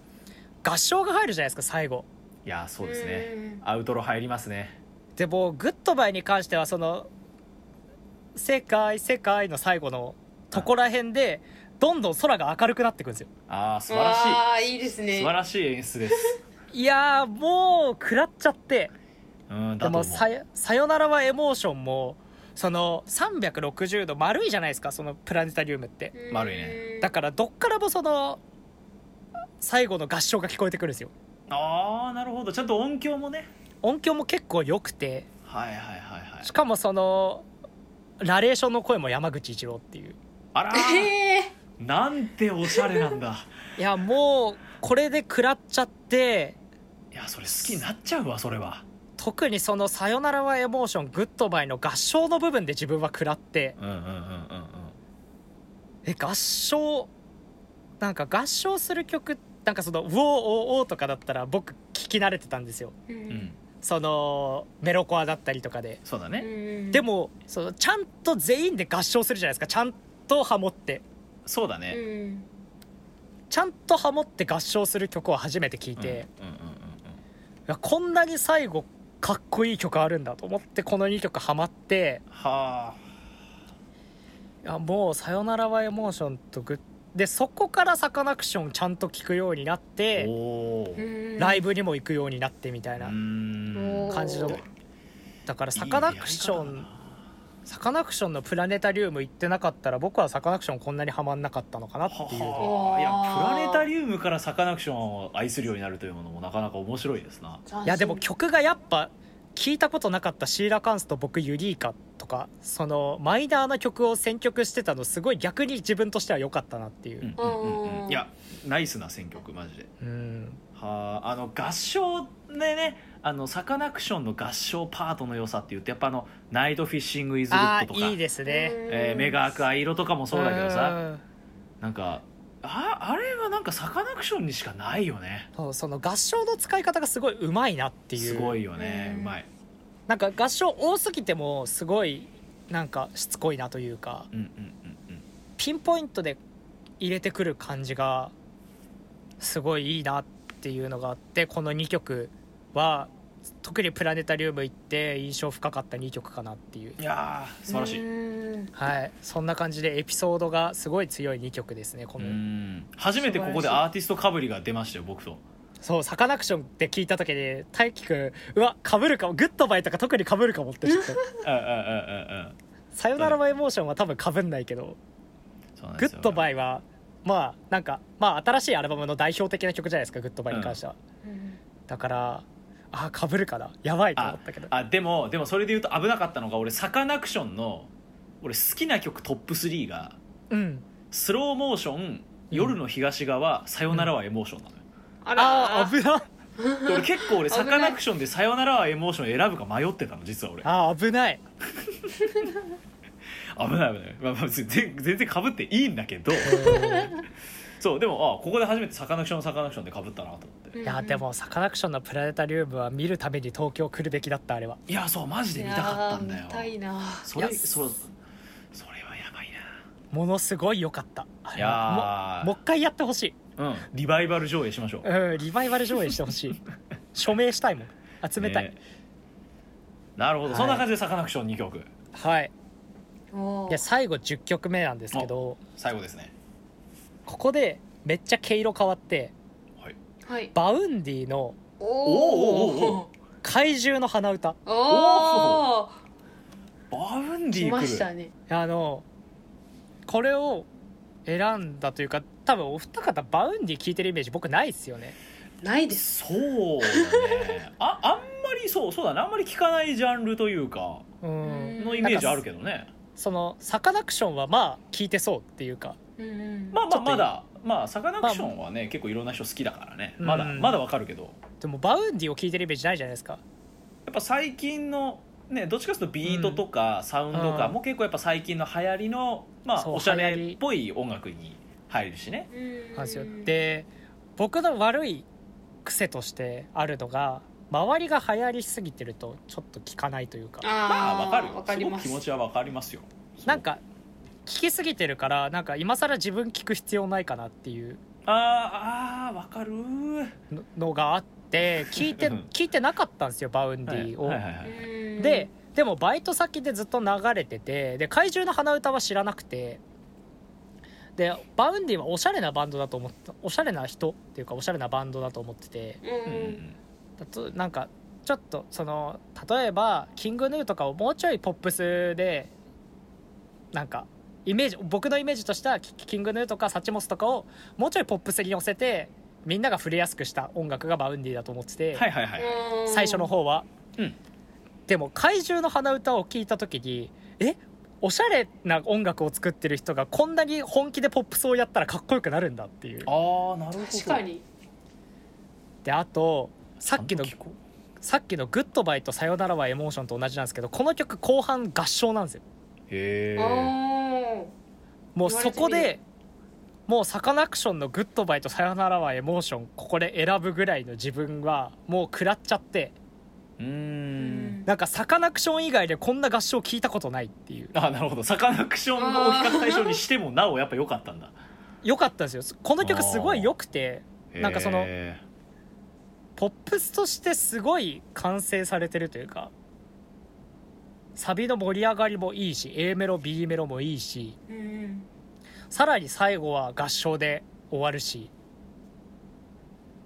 合唱が入るじゃないですか最後。いやそうですね。うん。アウトロ入りますね。でもグッドバイに関してはその「世界世界」の最後のとこら辺でどんどん空が明るくなってくんですよ。ああ素晴らしああいいですね。素晴らしい演出です。いやーもう食らっちゃって。うんでもさ「さよならはエモーション」もその360度丸いじゃないですかそのプラネタリウムって。丸いね。だからどっからもその最後の合唱が聞こえてくるんですよ。ああなるほど。ちゃんと音響もね。音響も結構良くて。はいはいはいはい。しかもそのナレーションの声も山口一郎っていう。あらー。ええなんておしゃれなんだ。いやもうこれで食らっちゃって。いやそれ好きになっちゃうわそれは。特にその「さよならはエモーショングッドバイ」の合唱の部分で自分は食らって。うんうんうんうんうん。え合唱なんか合唱する曲なんかその「ウォーオーオー」とかだったら僕聞き慣れてたんですよ。ううん。んそのメロコアだったりとかで。そうだね。でもそのちゃんと全員で合唱するじゃないですか。ちゃんとハモって。うそうだね。ん。ちゃんとハモって合唱する曲を初めて聞いうんて、こんなに最後かっこいい曲あるんだと思ってこの2曲ハマって。はいやもう「さよならはエモーション」とグッでそこからサカナクションちゃんと聴くようになっあてライブにも行くようになってみたいな感感じの。だからサカナクションサカナクションのプラネタリウム行ってなかったら僕はサカナクションこんなにはまんなかったのかなっていう。はあ。いやプラネタリウムからサカナクションを愛するようになるというものもなかなか面白いですな。いやでも曲がやっぱ聞いたことなかったシーラカンスと僕ユリーカとかそのマイナーな曲を選曲してたのすごい逆に自分としては良かったなっていう。うん。うんうんうん。いやナイスな選曲マジで。うん。はああの合唱でねあのサカナクションの合唱パートの良さっていうとやっぱあの「 Night Fishing Is Good」とか。いいですね。えー目が明く藍色とかもそうだけどさ。うん。なんかああれはなんかサカナクションにしかないよね。そうその合唱の使い方がすごいうまいなっていう。すごいよねうまい。なんか合唱多すぎてもすごいなんかしつこいなというかうんうんうんうん。ピンポイントで入れてくる感じがすごいいいなっていうのがあってこの2曲は特にプラネタリウム行って印象深かった2曲かなっていう。いやー素晴らしい。うんはい。そんな感じでエピソードがすごい強い2曲ですねこうのん。初めてここでアーティストかぶりが出ましたよ僕と。そうサカナクションって聞いた時に大輝くんうわかぶるかもグッドバイとか特にかぶるかもってちょっと。うんうんうんうんうん。さよならはエモーションは多分かぶんないけど。グッドバイはまあなんかまあ新しいアルバムの代表的な曲じゃないですかグッドバイに関しては、だからあかぶるかな。やばいと思ったけど。あでもでもそれで言うと危なかったのが俺サカナクションの俺好きな曲トップ3がうん。スローモーション夜の東側さよならはエモーションなのよ、ああらー危な。で俺結構俺 サカナクションでさよならはエモーション選ぶか迷ってたの実は俺。あー危ない。危ない危ない、まあ、まあ別に全全然かぶっていいんだけど。そうでもあここで初めてサカナクションサカナクションでかぶったなと思って。いやでもサカナクションのプラネタリウムは見るために東京来るべきだったあれは。いやそうマジで見たかったんだよ。いやー見たいな。それそうものすごい良かった。いやももう一回やってほしい。なうん。リバイバル上映しましょう。うんリバイバル上映してほしい。署名したいもん。集めたい、ね。なるほど、はい。そんな感じでサカナクション2曲。はい。で最後10曲目なんですけど最後ですね。ここでめっちゃ毛色変わってはい。はい。 Vaundy のおおー。おーおお怪獣の鼻歌。おお Vaundy 来る。ましたね。あのこれを選んだというか多分お二方 Vaundy 聞いてるイメージ僕ないっすよね。ないです。そうだね。ああんまりそうそうだねあんまり聞かないジャンルというかうん。のイメージあるけどね。そのサカナクションはまあ聞いてそうっていうか。うんうん。まあまあまだ。まあサカナクションはね、結構いろんな人好きだからね。まだ、うんまだわかるけど。でも Vaundy を聞いてるイメージないじゃないですか。やっぱ最近のねどっちかというとビートとかサウンドかうん。も結構やっぱ最近の流行りのまあそうおしゃれっぽい音楽に入るしね。ですよ。で僕の悪い癖としてあるのが周りが流行りすぎてるとちょっと聞かないというか。あまあわかるかります。すごく気持ちはわかりますよ。なんか聞きすぎてるからなんか今更自分聞く必要ないかなっていうあーあーわかるののがあって聞いてうん。聞いてなかったんですよ Vaundy を。はい。はいはいはい。うん。ででもバイト先でずっと流れててで怪獣の鼻歌は知らなくて。で Vaundy はおしゃれなバンドだと思ったおしゃれな人っていうかおしゃれなバンドだと思ってて。だとなんかちょっとその例えば King Gnu とかをもうちょいポップスでなんかイメージ僕のイメージとしてはキ King Gnu とか Suchmos とかをもうちょいポップスに寄せてみんなが触れやすくした音楽が Vaundy だと思ってて、はいはいはい。うん最初の方は、うん。でも怪獣の鼻歌を聞いた時にえおしゃれな音楽を作ってる人がこんなに本気でポップスをやったらかっこよくなるんだっていう。ああなるほど。確かに。であとさっきのさっきの「グッドバイ」と「さよならはエモーション」と同じなんですけどこの曲後半合唱なんですよ。うへあえー。もうそこでもうサカナクションの「グッドバイ」と「さよならはエモーション」ここで選ぶぐらいの自分はもう食らっちゃって。うーん。なんかサカナクション以外でこんな合唱聞いたことないっていう。あなるほど。サカナクションの比較対象にしてもなおやっぱ良かったんだ。良かったんですよ。この曲すごい良くてなんかそのへポップスとしてすごい完成されてるというかサビの盛り上がりもいいし A メロ B メロもいいしうんさらに最後は合唱で終わるし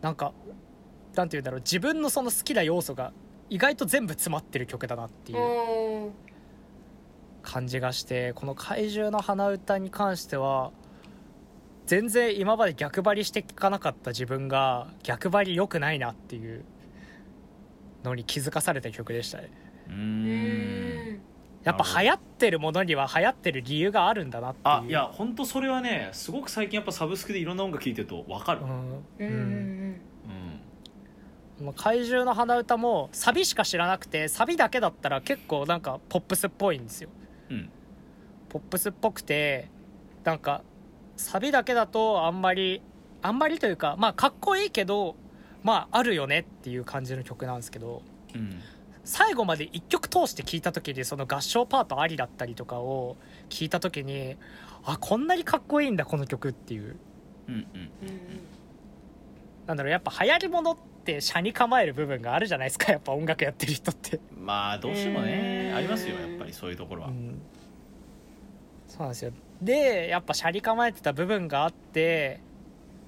なんかなんて言うんだろう自分のその好きな要素が意外と全部詰まってる曲だなっていううん。感じがしてこの怪獣の鼻歌に関しては全然今まで逆張りして聞かなかった自分が逆張り良くないなっていうのに気づかされた曲でしたね。ーうんやっぱ流行ってるものには流行ってる理由があるんだなっていう。あいや本当それはねすごく最近やっぱサブスクでいろんな音楽聴いてると分かる。うん、うんううん。怪獣の鼻歌もサビしか知らなくてサビだけだったら結構なんかポップスっぽいんですよ。うん。ポップスっぽくてなんかサビだけだとあんまりあんまりというかまあかっこいいけどまああるよねっていう感じの曲なんですけど。うん最後まで1曲通して聴いた時にその合唱パートありだったりとかを聞いた時にあこんなにかっこいいんだこの曲っていう。うんうん。うんなんだろうやっぱ流行りものって車に構える部分があるじゃないですか やっぱ音楽やってる人って。まあどうしてもねうん。ありますよやっぱりそういうところは。うん。そうなんですよ。でやっぱ車に構えてた部分があって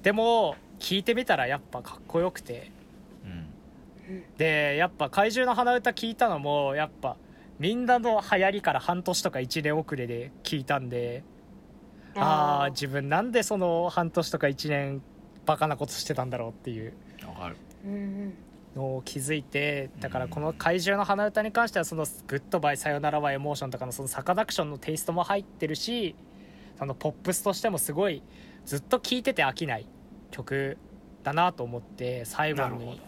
でも聞いてみたらやっぱかっこよくて。うんでやっぱ怪獣の鼻歌聞いたのもやっぱみんなの流行りから半年とか1年遅れで聞いたんでああー自分なんでその半年とか1年バカなことしてたんだろうっていう。のを気づいてだからこの怪獣の鼻歌に関してはその「グッドバイさよならはエモーション」とかのそのサカナクションのテイストも入ってるしそのポップスとしてもすごいずっと聴いてて飽きない曲だなと思って最後に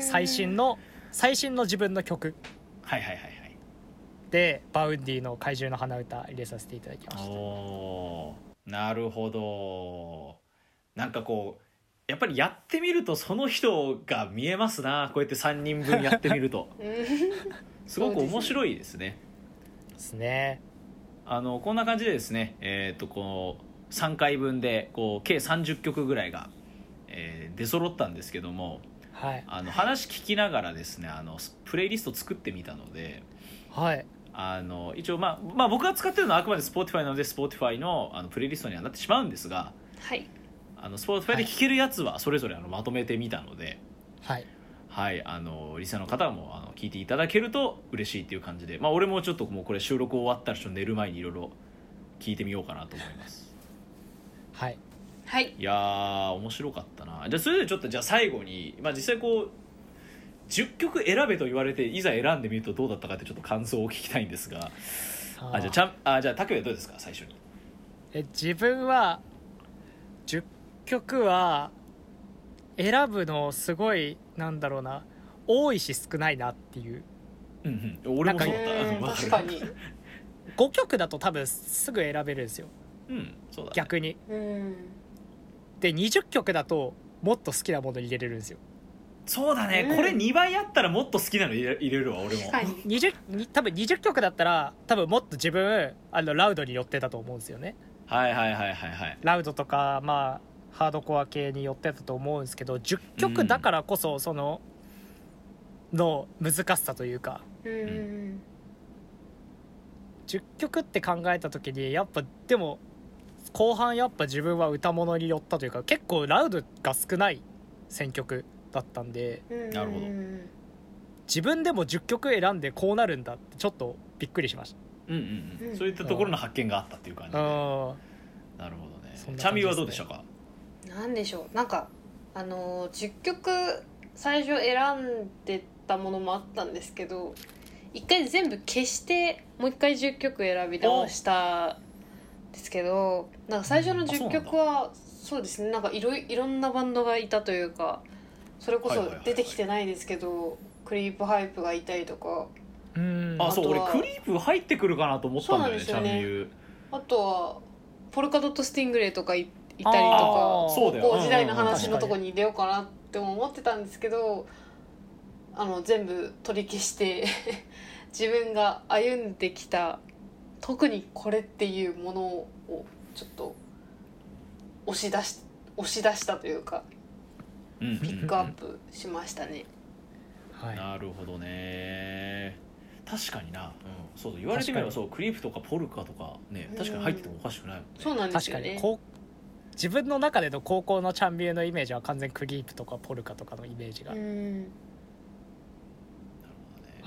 最新の最新の自分の曲。はいはいはいはい。で Vaundy の怪獣の鼻歌入れさせていただきました。おーなるほど。なんかこうやっぱりやってみるとその人が見えますな。こうやって3人分やってみると。うん。すごく面白いですね。ですね。あのこんな感じでですねえっ、とこの3回分でこう計30曲ぐらいが、えー出揃ったんですけどもはい。あの話聞きながらですねあのプレイリスト作ってみたのではい。あの一応、まあ、まあ僕が使ってるのはあくまで Spotify なので Spotify のあのプレイリストにはなってしまうんですがはい。あの Spotify で聴けるやつはそれぞれあのまとめてみたので、はい。はい、あのリサの方もあの聞いていただけると嬉しいっていう感じで、まあ、俺もちょっともうこれ収録終わったらちょっと寝る前にいろいろ聞いてみようかなと思います。はいはい。いやー面白かったな。じゃあそれでちょっとじゃあ最後に、まあ、実際こう10曲選べと言われていざ選んでみるとどうだったかってちょっと感想を聞きたいんですが。あ。じゃあちゃんあじゃあ拓也どうですか？最初に。え自分は10曲は選ぶのすごいなんだろうな多いし少ないなっていう。うんうん。俺もそうだった。確かに。5曲だと多分すぐ選べるんですよ。うんそうだね。逆に。うんで20曲だともっと好きなもの入れれるんですよ。そうだね、うん。これ2倍あったらもっと好きなの入れ入れるわ俺も。確かに。20に多分20曲だったら多分もっと自分あのラウドに寄ってたと思うんですよね。はいはいはいはいはい。ラウドとかまあハードコア系に寄ってたと思うんですけど10曲だからこそその、の難しさというか。うんうん10曲って考えた時にやっぱでも後半やっぱ自分は歌物に寄ったというか結構ラウドが少ない選曲だったんでうん。なるほど。うん自分でも10曲選んでこうなるんだってちょっとびっくりしましうんうんうん、うん。そういったところの発見があったっていう感じで、たうん。なるほどね。ね。チャミはどうでしたか？なんでしょう。なんかあのー10曲最初選んでたものもあったんですけど一回全部消してもう一回10曲選び直したんですけどなんか最初の10あそうなんだ。曲はそうですね。なんかいろいいろんなバンドがいたというかそれこそ出てきてないですけどクリープハイプがいたりとか。うん。あそう俺あとはクリープ入ってくるかなと思ったんだよねチそうなんですよね。あとはポルカドット・スティングレイとかいいたりとか高校時代の話のとこに入れようかなって思ってたんですけどあの全部取り消して 自分が歩んできた特にこれっていうものをちょっと押し出し押し出したというかピックアップしましたね。はい。なるほどね。確かにな、うん、そうだ言われてみれば確そうクリープとかポルカとかね確かに入っててもおかしくないね、そうなんです確よね。かにこう自分の中での高校のチャンビューのイメージは完全クリープとかポルカとかのイメージが、うん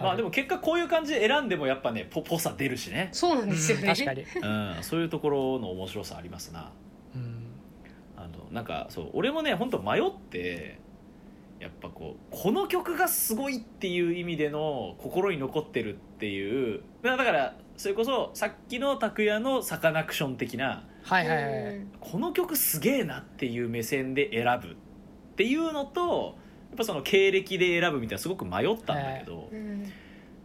まあでも結果こういう感じで選んでもやっぱねポポさ出るしね、そうなんですよね。うん確かに、うん、そういうところの面白さありますな。うん、あのなんかそう俺もね本当迷ってやっぱこうこの曲がすごいっていう意味での心に残ってるっていうだだからそれこそさっきの拓哉のサカナクション的なはいはいはい、うん。この曲すげえなっていう目線で選ぶっていうのとやっぱその経歴で選ぶみたいなすごく迷ったんだけど、うん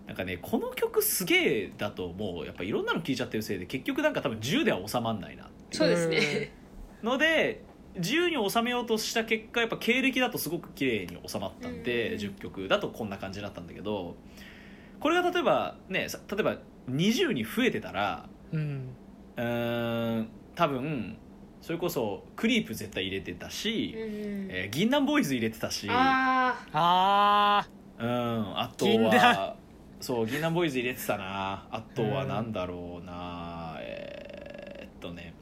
なんかねこの曲すげえだともうやっぱいろんなの聴いちゃってるせいで結局なんか多分10では収まんないなそうですね。ので10に収めようとした結果やっぱ経歴だとすごく綺麗に収まったんで、うん。10曲だとこんな感じだったんだけどこれが例えばねさ例えば20に増えてたらうん。うーん多分それこそクリープ絶対入れてたし、うんえー銀杏ボーイズ入れてたし。ああうんあと銀はそう銀杏ボーイズ入れてたな。あとはなんだろうな、えーっとね。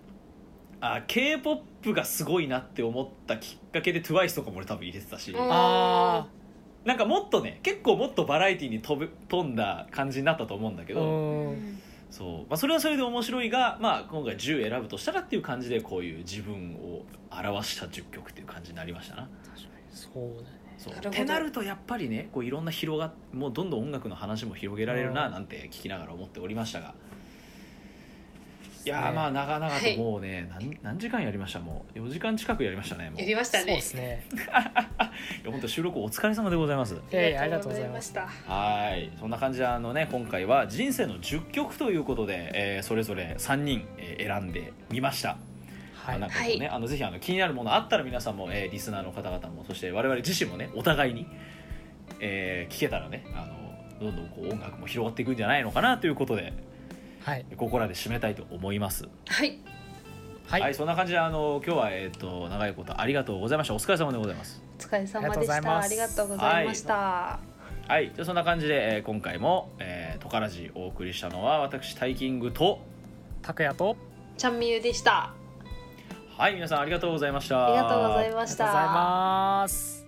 あ k p o p がすごいなって思ったきっかけで TWICE とかも俺多分入れてたし。うんあなんかもっとね結構もっとバラエティに飛ぶ飛んだ感じになったと思うんだけーど、うんそう。まあ、それはそれで面白いが、まあ、今回10選ぶとしたらっていう感じでこういう自分を表した10曲っていう感じになりましたな。そうだね。そう。ってなるとやっぱりねこういろんな広がもうどんどん音楽の話も広げられるなうん。なんて聞きながら思っておりましたがいやまあ長々はいともうね、何何時間やりました？もう4時間近くやりましたねもう。やりましたそうね。ですね。いや本当収録お疲れ様でございます。いやいやありがとうございます。した。はい。そんな感じであのね今回は人生の10曲ということで、えーそれぞれ3人、えー選んでみました。はい。なね、あのぜひあの気になるものあったら皆さんも、えーリスナーの方々もそして我々自身もねお互いに、えー聞けたらねあのどんどんこう音楽も広がっていくんじゃないのかなということではいここらで締めたいと思いますはい。はい、そんな感じであの今日は、えー、と長いことありがとうございましたお疲れ様でございますお疲れ様でした。あありりがとうございました。はいじゃあそんな感じで、えー今回も「えー、トカラジ」お送りしたのは私タイキングと拓也とちゃんみゆでした。はい皆さんありがとうございましたありがとうございまありがした。とうございます